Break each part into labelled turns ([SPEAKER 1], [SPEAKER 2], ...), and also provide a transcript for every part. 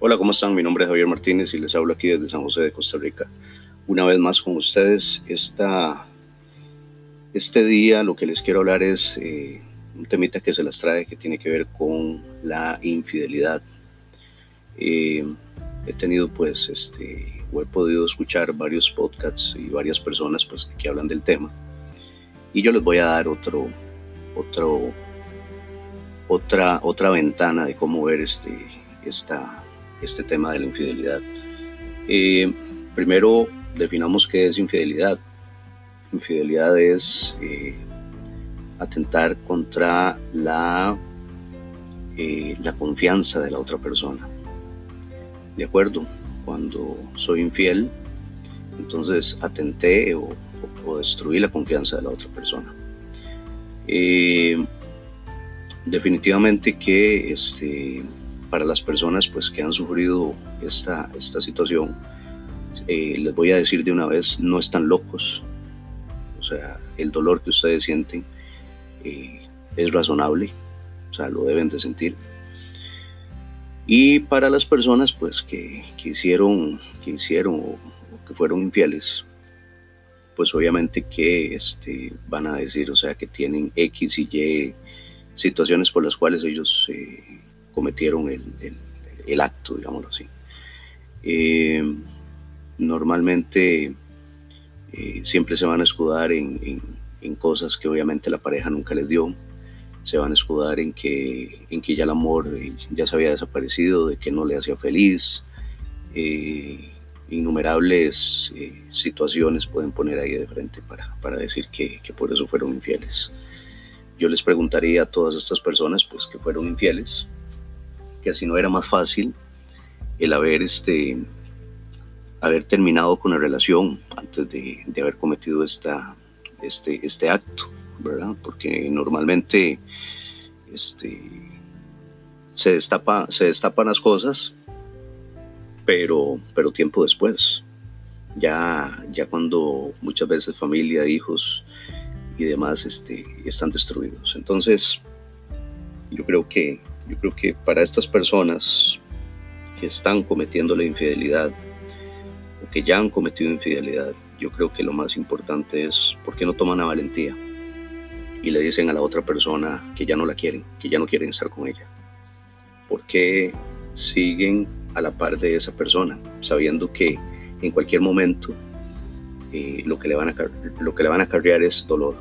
[SPEAKER 1] Hola, ¿cómo están? Mi nombre es Javier Martínez y les hablo aquí desde San José de Costa Rica. Una vez más con ustedes, esta, este día lo que les quiero hablar es eh, un temita que se las trae que tiene que ver con la infidelidad. Eh, he tenido pues este, o he podido escuchar varios podcasts y varias personas pues que hablan del tema y yo les voy a dar otro, otro, otra, otra ventana de cómo ver este, esta, este tema de la infidelidad. Eh, primero, definamos qué es infidelidad. Infidelidad es eh, atentar contra la, eh, la confianza de la otra persona. ¿De acuerdo? Cuando soy infiel, entonces atenté o, destruí la confianza de la otra persona. definitivamente que este, para las personas pues, que han sufrido esta, esta situación, eh, les voy a decir de una vez, no están locos. O sea, el dolor que ustedes sienten eh, es razonable, o sea, lo deben de sentir. Y para las personas pues que, que hicieron, que hicieron o, que fueron infieles, pues obviamente que este, van a decir, o sea, que tienen X y Y situaciones por las cuales ellos eh, cometieron el, acto, digámoslo así. Eh, normalmente eh, siempre se van a escudar en, cosas que obviamente la pareja nunca les dio, se van a escudar en que, en que ya el amor eh, ya se había desaparecido, de que no le hacía feliz. innumerables situaciones pueden poner ahí de frente para, para decir que, que, por eso fueron infieles. Yo les preguntaría a todas estas personas pues que fueron infieles, que así no era más fácil el haber, este, haber terminado con la relación antes de, haber cometido esta, este, este acto, ¿verdad? Porque normalmente este, se, destapa, se destapan las cosas, pero, pero tiempo después, ya, ya cuando muchas veces familia, hijos y demás este, están destruidos. Entonces, yo creo que yo creo que para estas personas que están cometiendo la infidelidad o que ya han cometido infidelidad, yo creo que lo más importante es por qué no toman la valentía y le dicen a la otra persona que ya no la quieren, que ya no quieren estar con ella. ¿Por qué siguen a la par de esa persona, sabiendo que en cualquier momento eh, lo, que le van a, lo que le van a es dolor?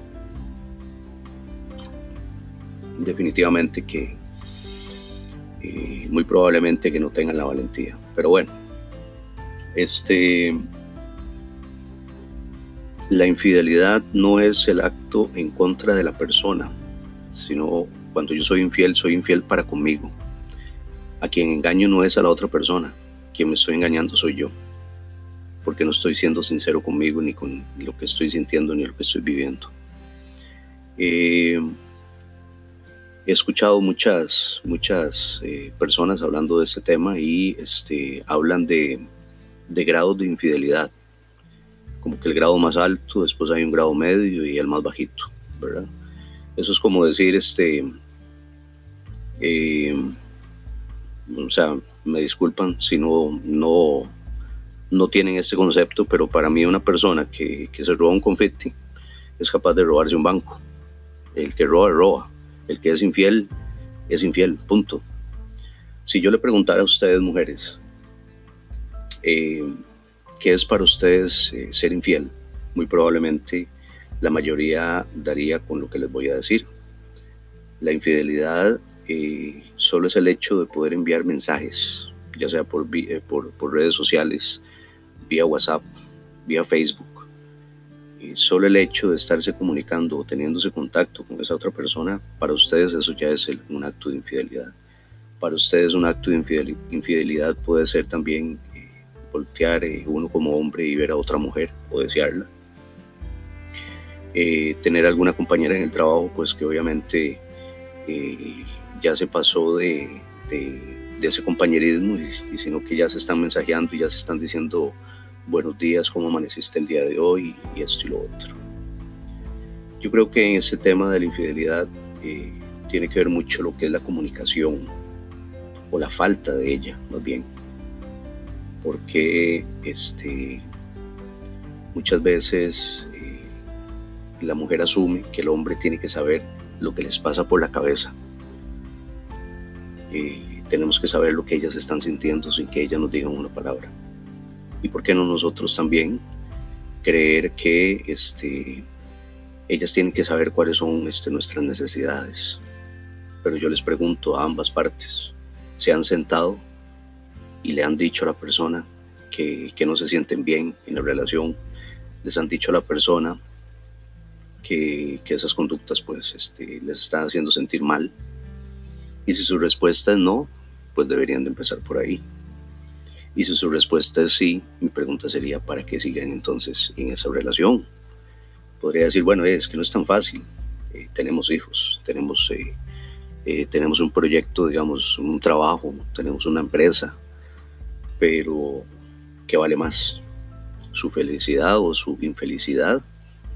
[SPEAKER 1] Definitivamente que muy probablemente que no tengan la valentía. Pero bueno, este, la infidelidad no es el acto en contra de la persona, sino cuando yo soy infiel, soy infiel para conmigo. A quien engaño no es a la otra persona, quien me estoy engañando soy yo, porque no estoy siendo sincero conmigo ni con lo que estoy sintiendo ni lo que estoy viviendo. Eh, he escuchado muchas, muchas eh, personas hablando de este tema y este, hablan de, de, grados de infidelidad. Como que el grado más alto, después hay un grado medio y el más bajito, ¿verdad? Eso es como decir, este, eh, o sea, me disculpan si no, no, no tienen este concepto, pero para mí una persona que, que se roba un confeti es capaz de robarse un banco. El que roba, roba el que es infiel es infiel, punto. Si yo le preguntara a ustedes, mujeres, eh, ¿qué es para ustedes eh, ser infiel? Muy probablemente la mayoría daría con lo que les voy a decir. La infidelidad eh, solo es el hecho de poder enviar mensajes, ya sea por, por redes sociales, vía WhatsApp, vía Facebook, solo el hecho de estarse comunicando o teniéndose contacto con esa otra persona, para ustedes eso ya es un acto de infidelidad. Para ustedes un acto de infidelidad puede ser también eh, voltear eh, uno como hombre y ver a otra mujer o desearla. Eh, tener alguna compañera en el trabajo, pues que obviamente ya se pasó de, ese compañerismo y, y, sino que ya se están mensajeando y ya se están diciendo buenos días, cómo amaneciste el día de hoy y esto y lo otro. Yo creo que en ese tema de la infidelidad eh, tiene que ver mucho lo que es la comunicación o la falta de ella, más bien. porque este, muchas veces eh, la mujer asume que el hombre tiene que saber lo que les pasa por la cabeza. Eh, tenemos que saber lo que ellas están sintiendo sin que ellas nos digan una palabra. ¿Y por qué no nosotros también creer que este, ellas tienen que saber cuáles son este, nuestras necesidades? Pero yo les pregunto a ambas partes, ¿se han sentado y le han dicho a la persona que, no se sienten bien en la relación? ¿Les han dicho a la persona que, esas conductas pues este, les están haciendo sentir mal? Y si su respuesta es no, pues deberían de empezar por ahí. Y si su respuesta es sí, mi pregunta sería, ¿para qué siguen entonces en esa relación? Podría decir, bueno, es que no es tan fácil. Eh, tenemos hijos, tenemos, eh, eh, tenemos un proyecto, digamos, un trabajo, tenemos una empresa, pero ¿qué vale más? ¿Su felicidad o su infelicidad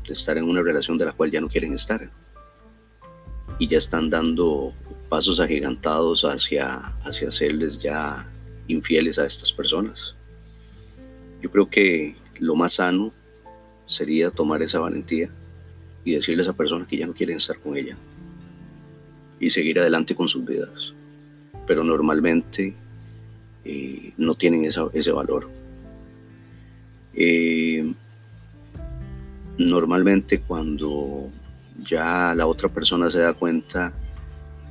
[SPEAKER 1] de estar en una relación de la cual ya no quieren estar? Y ya están dando pasos agigantados hacia, hacia hacerles ya infieles a estas personas. Yo creo que lo más sano sería tomar esa valentía y decirle a esa persona que ya no quieren estar con ella y seguir adelante con sus vidas. Pero normalmente eh, no tienen ese valor. Eh, normalmente cuando ya la otra persona se da cuenta,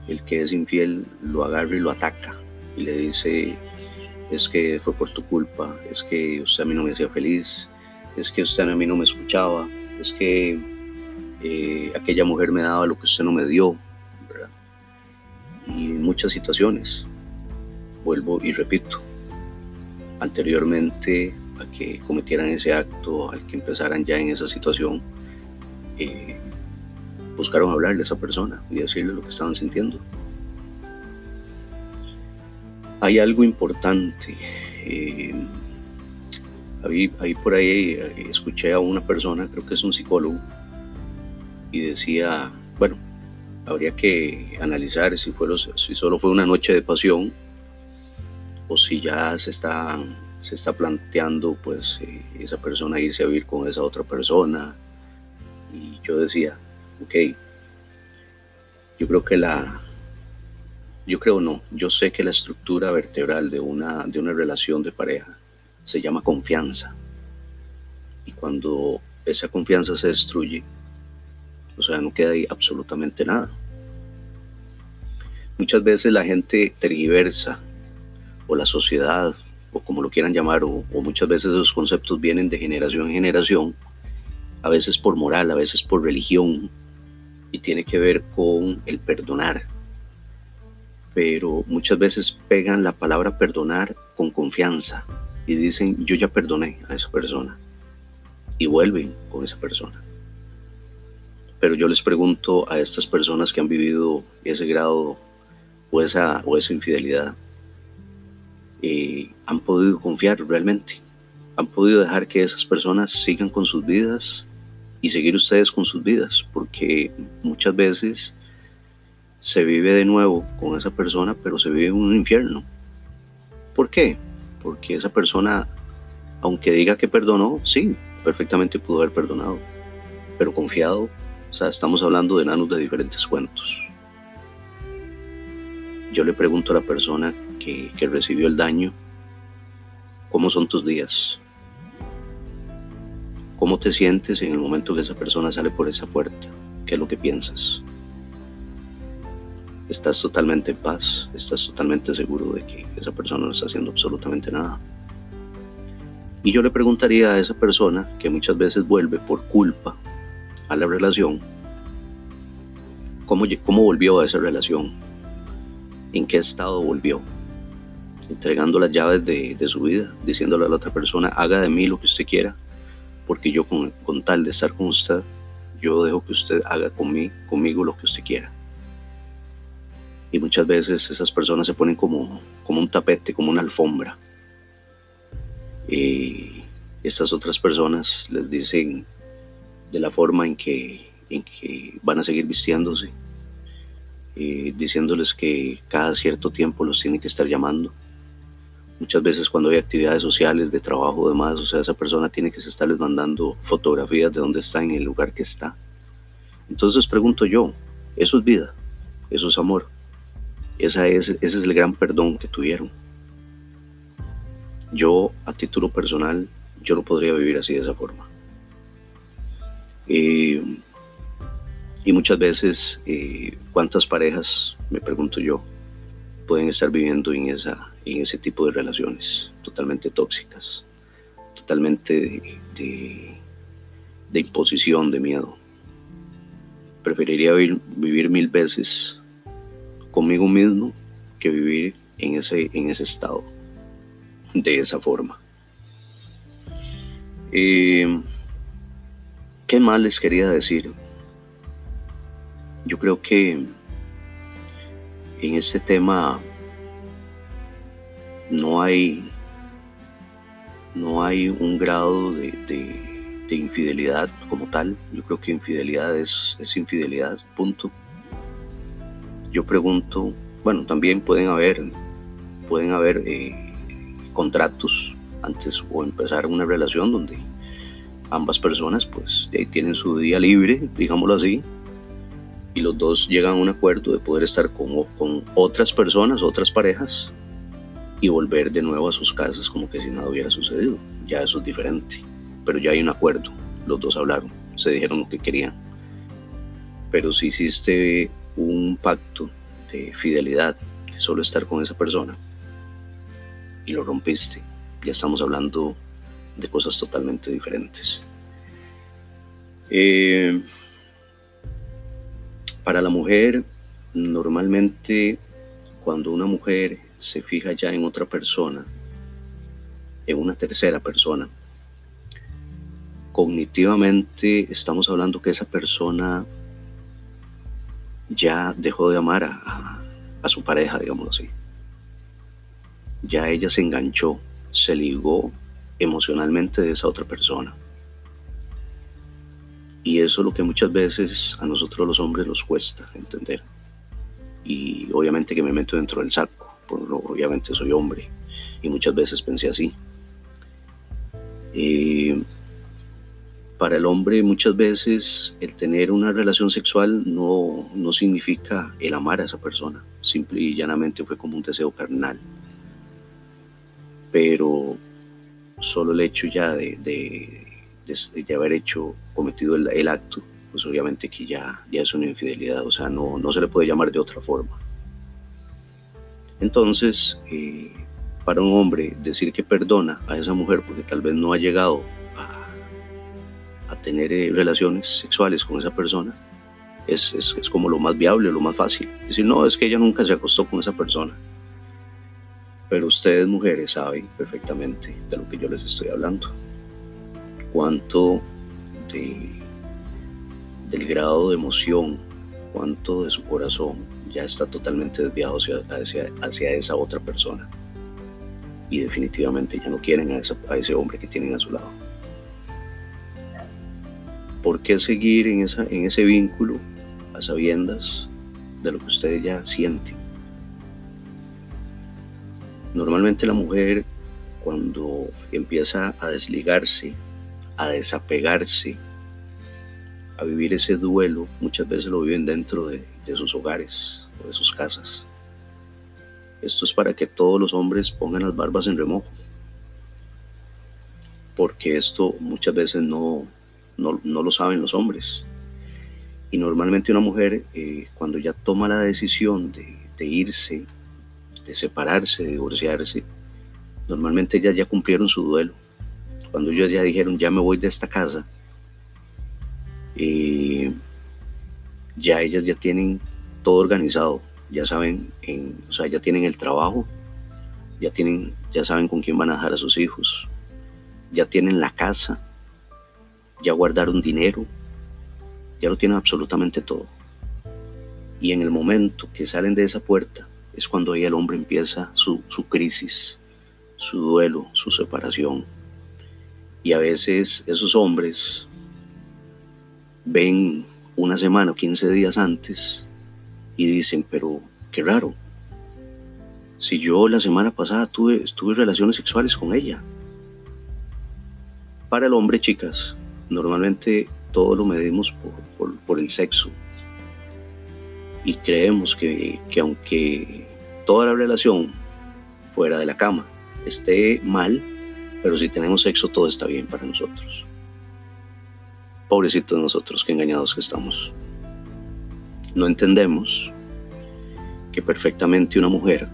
[SPEAKER 1] el que es infiel lo agarra y lo ataca y le dice, es que fue por tu culpa, es que usted a mí no me hacía feliz, es que usted a mí no me escuchaba, es que eh, aquella mujer me daba lo que usted no me dio, Y en muchas situaciones, vuelvo y repito, anteriormente a que cometieran ese acto, al que empezaran ya en esa situación, eh, buscaron hablarle a esa persona y decirle lo que estaban sintiendo hay algo importante. Eh, ahí, por ahí eh, escuché a una persona, creo que es un psicólogo, y decía, bueno, habría que analizar si, fue si solo fue una noche de pasión o si ya se está, se está planteando pues eh, esa persona irse a vivir con esa otra persona. Y yo decía, ok, yo creo que la, yo creo no, yo sé que la estructura vertebral de una, de una relación de pareja se llama confianza. Y cuando esa confianza se destruye, o sea, no queda ahí absolutamente nada. Muchas veces la gente tergiversa, o la sociedad, o como lo quieran llamar, o, muchas veces esos conceptos vienen de generación en generación, a veces por moral, a veces por religión, y tiene que ver con el perdonar pero muchas veces pegan la palabra perdonar con confianza y dicen yo ya perdoné a esa persona y vuelven con esa persona. Pero yo les pregunto a estas personas que han vivido ese grado o esa, o esa infidelidad, eh, ¿han podido confiar realmente? ¿Han podido dejar que esas personas sigan con sus vidas y seguir ustedes con sus vidas? Porque muchas veces se vive de nuevo con esa persona, pero se vive un infierno. ¿Por qué? Porque esa persona, aunque diga que perdonó, sí, perfectamente pudo haber perdonado, pero confiado, o sea, estamos hablando de enanos de diferentes cuentos. Yo le pregunto a la persona que, que recibió el daño, ¿cómo son tus días? ¿Cómo te sientes en el momento que esa persona sale por esa puerta? ¿Qué es lo que piensas? Estás totalmente en paz, estás totalmente seguro de que esa persona no está haciendo absolutamente nada. Y yo le preguntaría a esa persona que muchas veces vuelve por culpa a la relación, ¿cómo, cómo volvió a esa relación? ¿En qué estado volvió? Entregando las llaves de, su vida, diciéndole a la otra persona, haga de mí lo que usted quiera, porque yo con, con tal de estar con usted, yo dejo que usted haga conmigo, conmigo lo que usted quiera y muchas veces esas personas se ponen como, como un tapete, como una alfombra. Y estas otras personas les dicen de la forma en que, en que van a seguir vistiéndose, diciéndoles que cada cierto tiempo los tienen que estar llamando, Muchas veces cuando hay actividades sociales, de trabajo, demás, o sea, esa persona tiene que estarles mandando fotografías de dónde está en el lugar que está. Entonces pregunto yo, ¿eso es vida? ¿Eso es amor? Esa es, ese es el gran perdón que tuvieron. Yo, a título personal, yo no podría vivir así de esa forma. Y muchas veces, eh, ¿cuántas parejas, me pregunto yo, pueden estar viviendo en, esa, en ese tipo de relaciones totalmente tóxicas, totalmente de, de, imposición, de miedo? Preferiría vivir, mil veces conmigo mismo que vivir en ese, en ese estado, de esa forma. Eh, ¿Qué más les quería decir? Yo creo que en este tema no hay, no hay un grado de, infidelidad como tal. Yo creo que infidelidad es, infidelidad, punto. Yo pregunto, bueno, también pueden haber, pueden haber eh, contratos antes o empezar una relación donde ambas personas pues tienen su día libre, digámoslo así, y los dos llegan a un acuerdo de poder estar con, con otras personas, otras parejas, y volver de nuevo a sus casas como que si nada hubiera sucedido. Ya eso es diferente, pero ya hay un acuerdo, los dos hablaron, se dijeron lo que querían. Pero si hiciste un pacto de fidelidad, de solo estar con esa persona, y lo rompiste, ya estamos hablando de cosas totalmente diferentes. Eh, para la mujer, normalmente cuando una mujer se fija ya en otra persona, en una tercera persona, cognitivamente estamos hablando que esa persona ya dejó de amar a, a su pareja, digámoslo así. Ya ella se enganchó, se ligó emocionalmente de esa otra persona. Y eso es lo que muchas veces a nosotros los hombres nos cuesta entender. Y obviamente que me meto dentro del saco, obviamente soy hombre y muchas veces pensé así. Eh, para el hombre muchas veces el tener una relación sexual no, no significa el amar a esa persona, simple y llanamente fue como un deseo carnal. Pero solo el hecho ya de, de, haber hecho, cometido el, acto, pues obviamente que ya, ya es una infidelidad, o sea, no, no se le puede llamar de otra forma. Entonces, eh, para un hombre decir que perdona a esa mujer porque tal vez no ha llegado a, tener eh, relaciones sexuales con esa persona, es, es, es, como lo más viable, lo más fácil. Decir, no, es que ella nunca se acostó con esa persona. Pero ustedes mujeres saben perfectamente de lo que yo les estoy hablando. Cuánto de, del grado de emoción, cuánto de su corazón ya está totalmente desviado hacia, hacia, esa otra persona. Y definitivamente ya no quieren a, a ese hombre que tienen a su lado. ¿Por qué seguir en, esa, en ese vínculo a sabiendas de lo que ustedes ya sienten? Normalmente la mujer cuando empieza a desligarse, a desapegarse, a vivir ese duelo, muchas veces lo viven dentro de, sus hogares o de sus casas. Esto es para que todos los hombres pongan las barbas en remojo, porque esto muchas veces no, no, lo saben los hombres. Y normalmente una mujer, eh, cuando ya toma la decisión de, de irse de separarse, de divorciarse, normalmente ellas ya cumplieron su duelo. Cuando ellos ya dijeron, ya me voy de esta casa, eh, ya ellas ya tienen todo organizado, ya saben, en, o sea, ya tienen el trabajo, ya tienen, ya saben con quién van a dejar a sus hijos, ya tienen la casa, ya guardaron dinero, ya lo tienen absolutamente todo. Y en el momento que salen de esa puerta, es cuando ahí el hombre empieza su, crisis, su duelo, su separación. Y a veces esos hombres ven una semana o 15 días antes y dicen, pero qué raro, si yo la semana pasada tuve, tuve relaciones sexuales con ella. Para el hombre, chicas, normalmente todo lo medimos por, el sexo. Y creemos que, que aunque toda la relación fuera de la cama esté mal, pero si tenemos sexo todo está bien para nosotros. Pobrecitos nosotros, qué engañados que estamos. No entendemos que perfectamente una mujer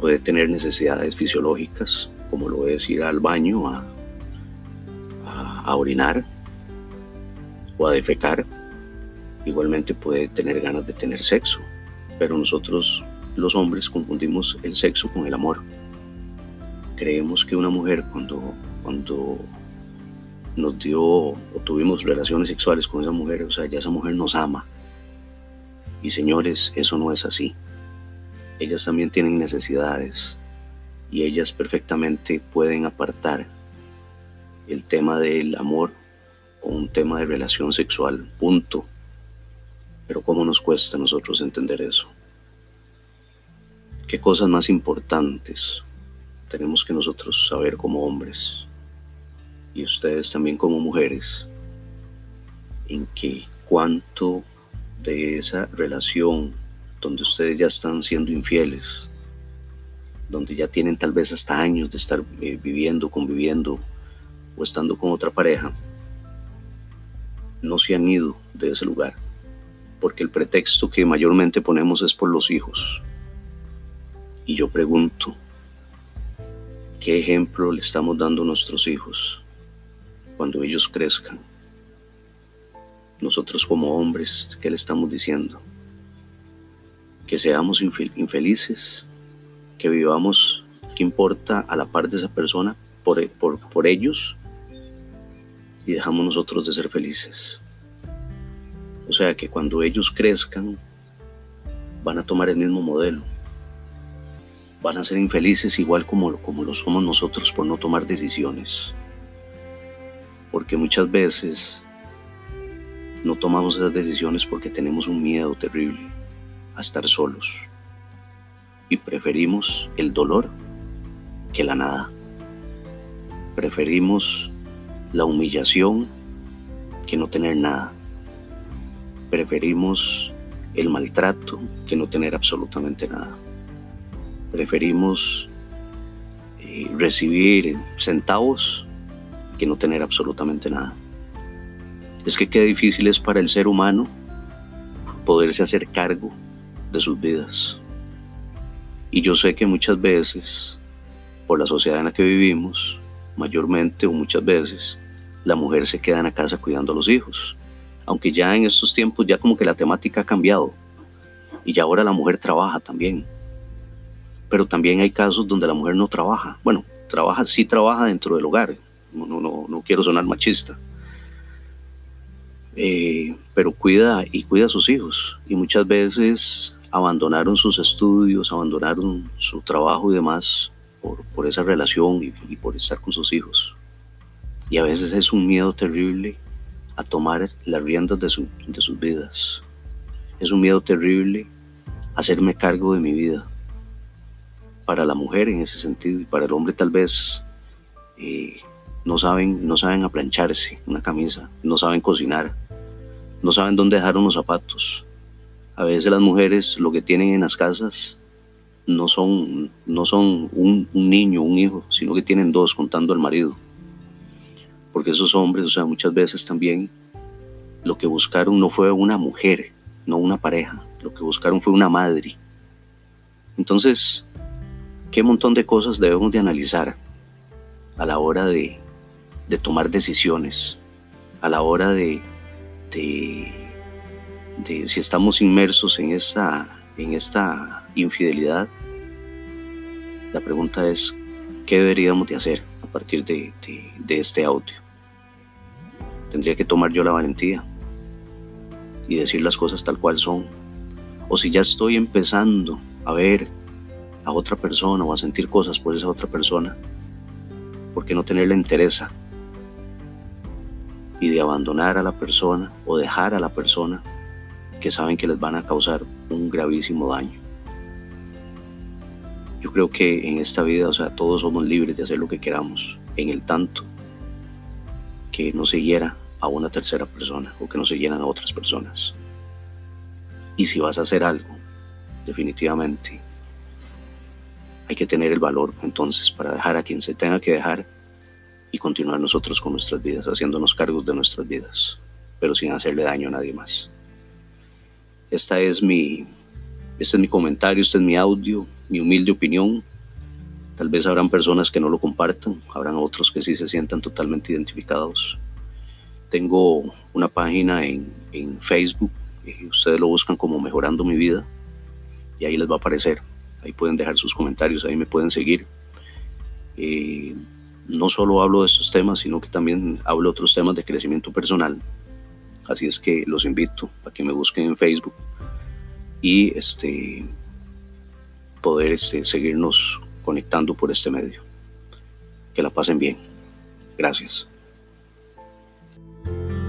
[SPEAKER 1] puede tener necesidades fisiológicas, como lo es ir al baño a, a, orinar o a defecar. Igualmente puede tener ganas de tener sexo, pero nosotros los hombres confundimos el sexo con el amor. Creemos que una mujer cuando, cuando nos dio o tuvimos relaciones sexuales con esa mujer, o sea, ya esa mujer nos ama. Y señores, eso no es así ellas también tienen necesidades y ellas perfectamente pueden apartar el tema del amor o un tema de relación sexual, punto. Pero ¿cómo nos cuesta a nosotros entender eso? ¿Qué cosas más importantes tenemos que nosotros saber como hombres y ustedes también como mujeres? En que cuánto de esa relación donde ustedes ya están siendo infieles, donde ya tienen tal vez hasta años de estar eh, viviendo, conviviendo o estando con otra pareja, no se han ido de ese lugar, porque el pretexto que mayormente ponemos es por los hijos. Y yo pregunto, ¿qué ejemplo le estamos dando a nuestros hijos cuando ellos crezcan? Nosotros como hombres, ¿qué le estamos diciendo? que seamos infelices, que vivamos, que importa a la par de esa persona por, por, por ellos y dejamos nosotros de ser felices. O sea que cuando ellos crezcan van a tomar el mismo modelo. Van a ser infelices igual como, como lo somos nosotros por no tomar decisiones. Porque muchas veces no tomamos esas decisiones porque tenemos un miedo terrible a estar solos y preferimos el dolor que la nada. Preferimos la humillación que no tener nada. Preferimos el maltrato que no tener absolutamente nada. Preferimos eh, recibir centavos que no tener absolutamente nada. Es que qué difícil es para el ser humano poderse hacer cargo de sus vidas. Y yo sé que muchas veces, por la sociedad en la que vivimos, mayormente o muchas veces, la mujer se queda en la casa cuidando a los hijos. Aunque ya en estos tiempos ya como que la temática ha cambiado. Y ya ahora la mujer trabaja también. Pero también hay casos donde la mujer no trabaja. Bueno, trabaja, sí trabaja dentro del hogar. No, no, no quiero sonar machista eh, pero cuida y cuida a sus hijos. Y muchas veces abandonaron sus estudios, abandonaron su trabajo y demás por, por esa relación y, por estar con sus hijos. Y a veces es un miedo terrible a tomar las riendas de, de sus vidas. Es un miedo terrible hacerme cargo de mi vida. Para la mujer en ese sentido y para el hombre tal vez eh, no saben, no saben aplancharse una camisa, no saben cocinar, no saben dónde dejar unos zapatos. A veces las mujeres lo que tienen en las casas no son, no son un, un niño, un hijo, sino que tienen dos contando al marido. Porque esos hombres, o sea, muchas veces también lo que buscaron no fue una mujer, no una pareja, lo que buscaron fue una madre. Entonces, qué montón de cosas debemos de analizar a la hora de, de tomar decisiones, a la hora de, de, si estamos inmersos en esta, en esta infidelidad, la pregunta es, ¿qué deberíamos de hacer a partir de, de este audio? Tendría que tomar yo la valentía y decir las cosas tal cual son. O si ya estoy empezando a ver a otra persona o a sentir cosas por esa otra persona, ¿por qué no tenerle interés y de abandonar a la persona o dejar a la persona que saben que les van a causar un gravísimo daño. Yo creo que en esta vida, o sea, todos somos libres de hacer lo que queramos, en el tanto que no se hiera a una tercera persona o que no se hieran a otras personas. Y si vas a hacer algo, definitivamente, hay que tener el valor entonces para dejar a quien se tenga que dejar y continuar nosotros con nuestras vidas, haciéndonos cargos de nuestras vidas, pero sin hacerle daño a nadie más. Esta es mi, este es mi comentario, este es mi audio, mi humilde opinión. Tal vez habrán personas que no lo compartan, habrán otros que sí se sientan totalmente identificados. Tengo una página en, Facebook, y ustedes lo buscan como Mejorando mi vida, y ahí les va a aparecer. Ahí pueden dejar sus comentarios, ahí me pueden seguir. Eh, no solo hablo de estos temas, sino que también hablo de otros temas de crecimiento personal. Así es que los invito a que me busquen en Facebook y este, poder este, seguirnos conectando por este medio. Que la pasen bien. Gracias. Bye.